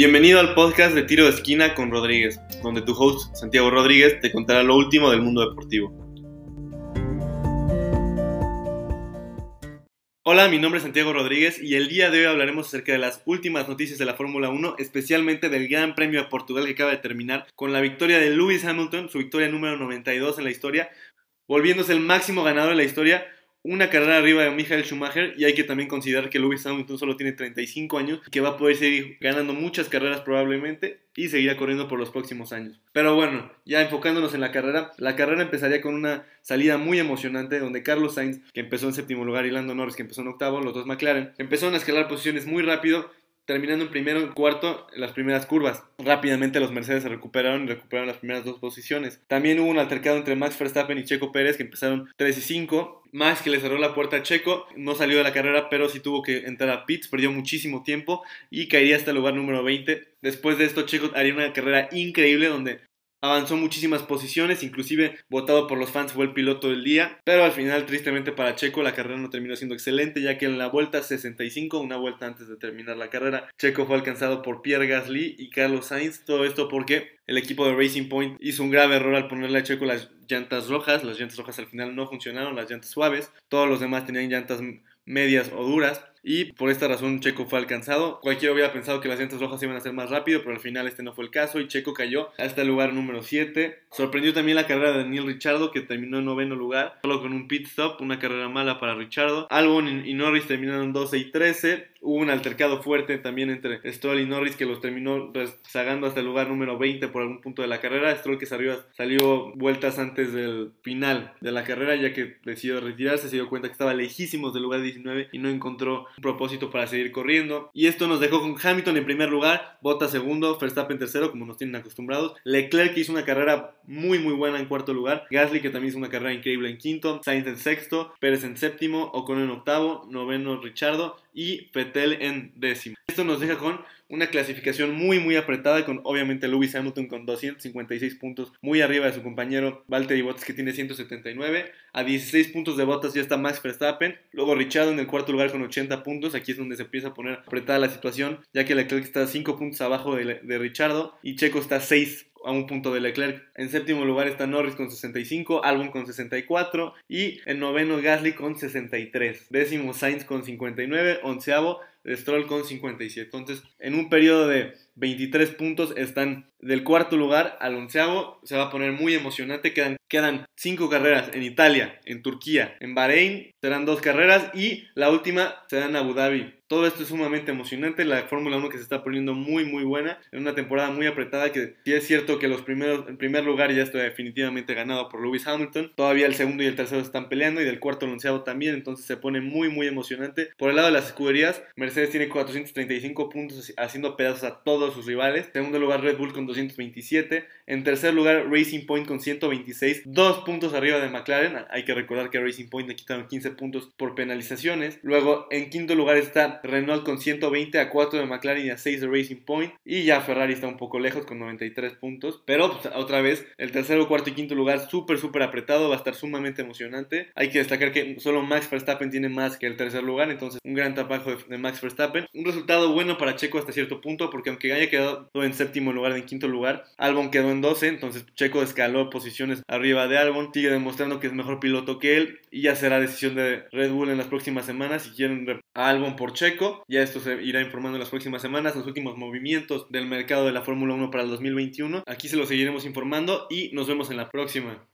Bienvenido al podcast de Tiro de Esquina con Rodríguez, donde tu host, Santiago Rodríguez, te contará lo último del mundo deportivo. Hola, mi nombre es Santiago Rodríguez y el día de hoy hablaremos acerca de las últimas noticias de la Fórmula 1, especialmente del Gran Premio de Portugal que acaba de terminar con la victoria de Lewis Hamilton, su victoria número 92 en la historia, volviéndose el máximo ganador de la historia una carrera arriba de Michael Schumacher y hay que también considerar que Lewis Hamilton solo tiene 35 años y que va a poder seguir ganando muchas carreras probablemente y seguirá corriendo por los próximos años. Pero bueno, ya enfocándonos en la carrera, la carrera empezaría con una salida muy emocionante donde Carlos Sainz, que empezó en séptimo lugar, y Lando Norris, que empezó en octavo, los dos McLaren, empezaron a escalar posiciones muy rápido terminando en primero y cuarto en las primeras curvas. Rápidamente los Mercedes se recuperaron y recuperaron las primeras dos posiciones. También hubo un altercado entre Max Verstappen y Checo Pérez que empezaron 3 y 5. Max que le cerró la puerta a Checo, no salió de la carrera pero sí tuvo que entrar a pits, perdió muchísimo tiempo y caería hasta el lugar número 20. Después de esto Checo haría una carrera increíble donde Avanzó muchísimas posiciones, inclusive votado por los fans fue el piloto del día, pero al final tristemente para Checo la carrera no terminó siendo excelente ya que en la vuelta 65, una vuelta antes de terminar la carrera, Checo fue alcanzado por Pierre Gasly y Carlos Sainz, todo esto porque el equipo de Racing Point hizo un grave error al ponerle a Checo las llantas rojas, las llantas rojas al final no funcionaron, las llantas suaves, todos los demás tenían llantas medias o duras y por esta razón Checo fue alcanzado. Cualquiera hubiera pensado que las llantas rojas iban a ser más rápido, pero al final este no fue el caso y Checo cayó hasta el lugar número 7. Sorprendió también la carrera de Daniel Richardo, que terminó en noveno lugar, solo con un pit stop, una carrera mala para Richardo. Albon y Norris terminaron 12 y 13. Hubo un altercado fuerte también entre Stroll y Norris que los terminó rezagando hasta el lugar número 20 por algún punto de la carrera. Stroll que salió, salió vueltas antes del final de la carrera ya que decidió retirarse, se dio cuenta que estaba lejísimos del lugar 19 y no encontró un propósito para seguir corriendo. Y esto nos dejó con Hamilton en primer lugar, Bottas segundo, Verstappen tercero, como nos tienen acostumbrados. Leclerc que hizo una carrera muy muy buena en cuarto lugar. Gasly que también hizo una carrera increíble en quinto. Sainz en sexto, Pérez en séptimo, Ocon en octavo, noveno Richardo y Vettel en décimo. Esto nos deja con una clasificación muy muy apretada con obviamente Lewis Hamilton con 256 puntos muy arriba de su compañero Valtteri Bottas que tiene 179 a 16 puntos de Bottas ya está Max Verstappen. Luego Richard en el cuarto lugar con 80 puntos. Aquí es donde se empieza a poner apretada la situación ya que Leclerc está 5 puntos abajo de, de Richardo y Checo está 6 a un punto de Leclerc. En séptimo lugar está Norris con 65, Albon con 64 y en noveno Gasly con 63. Décimo Sainz con 59, onceavo Stroll con 57. Entonces, en un periodo de 23 puntos están del cuarto lugar al onceavo. Se va a poner muy emocionante. Quedan, quedan cinco carreras en Italia, en Turquía, en Bahrein. Serán dos carreras y la última será en Abu Dhabi. Todo esto es sumamente emocionante. La Fórmula 1 que se está poniendo muy, muy buena. En una temporada muy apretada. Que sí es cierto que los primeros, en primer lugar ya está definitivamente ganado por Lewis Hamilton. Todavía el segundo y el tercero están peleando. Y del cuarto al onceavo también. Entonces se pone muy, muy emocionante. Por el lado de las escuderías, tiene 435 puntos haciendo pedazos a todos sus rivales. En segundo lugar, Red Bull con 227. En tercer lugar, Racing Point con 126. Dos puntos arriba de McLaren. Hay que recordar que Racing Point le quitaron 15 puntos por penalizaciones. Luego, en quinto lugar está Renault con 120 a 4 de McLaren y a 6 de Racing Point. Y ya Ferrari está un poco lejos con 93 puntos. Pero pues, otra vez, el tercero, cuarto y quinto lugar súper, súper apretado. Va a estar sumamente emocionante. Hay que destacar que solo Max Verstappen tiene más que el tercer lugar. Entonces, un gran trabajo de, Verstappen. Un resultado bueno para Checo hasta cierto punto. Porque aunque haya quedado en séptimo lugar, en quinto lugar, Albon quedó en 12. Entonces, Checo escaló posiciones arriba de Albon. Sigue demostrando que es mejor piloto que él. Y ya será decisión de Red Bull en las próximas semanas si quieren a Albon por Checo ya esto se irá informando en las próximas semanas, los últimos movimientos del mercado de la Fórmula 1 para el 2021. Aquí se lo seguiremos informando y nos vemos en la próxima.